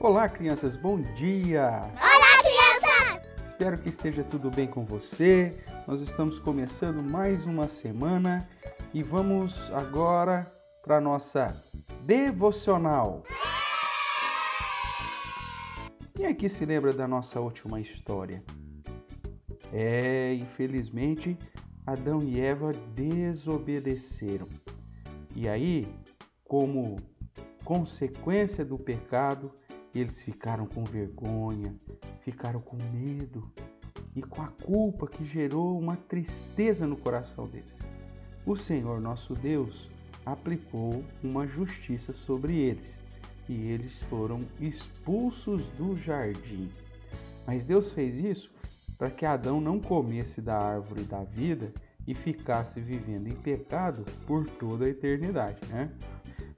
Olá, crianças, bom dia! Olá, crianças! Espero que esteja tudo bem com você. Nós estamos começando mais uma semana e vamos agora para nossa devocional. Quem aqui se lembra da nossa última história? É, infelizmente, Adão e Eva desobedeceram. E aí, como consequência do pecado, eles ficaram com vergonha, ficaram com medo e com a culpa que gerou uma tristeza no coração deles. O Senhor nosso Deus aplicou uma justiça sobre eles e eles foram expulsos do jardim. Mas Deus fez isso para que Adão não comesse da árvore da vida e ficasse vivendo em pecado por toda a eternidade, né?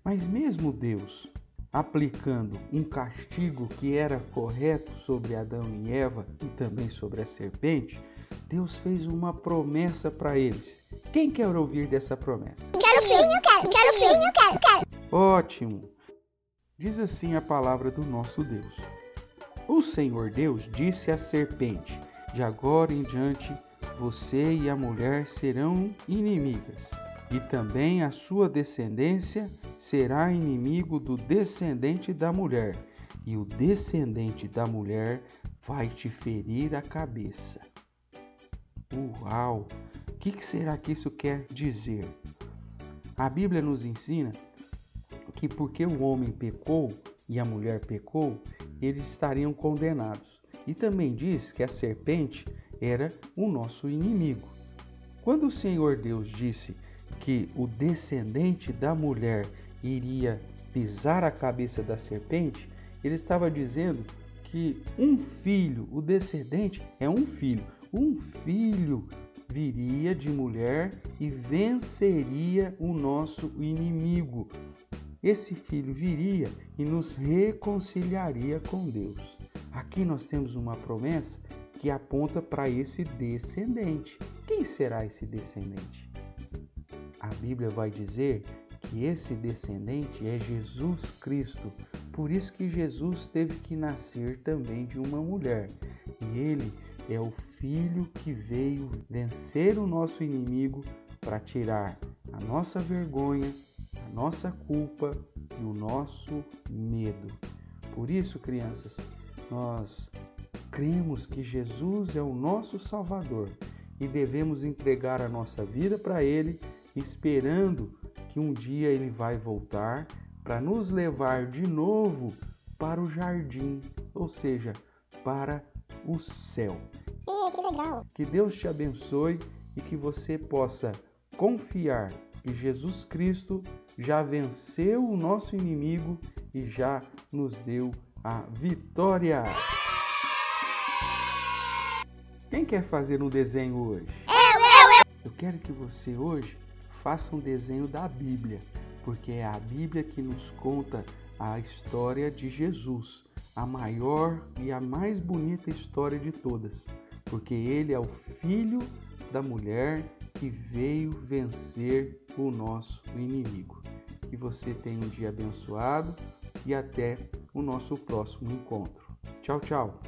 Mas mesmo Deus aplicando um castigo que era correto sobre Adão e Eva e também sobre a serpente, Deus fez uma promessa para eles. Quem quer ouvir dessa promessa? Quero sim, eu quero, quero sim, eu quero, quero. Ótimo! Diz assim a palavra do nosso Deus. O Senhor Deus disse à serpente: De agora em diante, você e a mulher serão inimigas e também a sua descendência será inimigo do descendente da mulher, e o descendente da mulher vai te ferir a cabeça. Uau! O que, será que isso quer dizer? A Bíblia nos ensina que porque o homem pecou e a mulher pecou, eles estariam condenados. E também diz que a serpente era o nosso inimigo. Quando o Senhor Deus disse que o descendente da mulher iria pisar a cabeça da serpente, ele estava dizendo que um filho, o descendente é um filho, um filho viria de mulher e venceria o nosso inimigo. Esse filho viria e nos reconciliaria com Deus. Aqui nós temos uma promessa que aponta para esse descendente. Quem será esse descendente? a Bíblia vai dizer que esse descendente é Jesus Cristo. Por isso que Jesus teve que nascer também de uma mulher. E ele é o filho que veio vencer o nosso inimigo para tirar a nossa vergonha, a nossa culpa e o nosso medo. Por isso, crianças, nós cremos que Jesus é o nosso Salvador e devemos entregar a nossa vida para Ele esperando que um dia ele vai voltar para nos levar de novo para o jardim, ou seja, para o céu. que legal! Que Deus te abençoe e que você possa confiar que Jesus Cristo já venceu o nosso inimigo e já nos deu a vitória. Quem quer fazer um desenho hoje? Eu, eu, eu! Eu quero que você hoje faça um desenho da Bíblia, porque é a Bíblia que nos conta a história de Jesus, a maior e a mais bonita história de todas, porque ele é o filho da mulher que veio vencer o nosso inimigo. Que você tenha um dia abençoado e até o nosso próximo encontro. Tchau, tchau.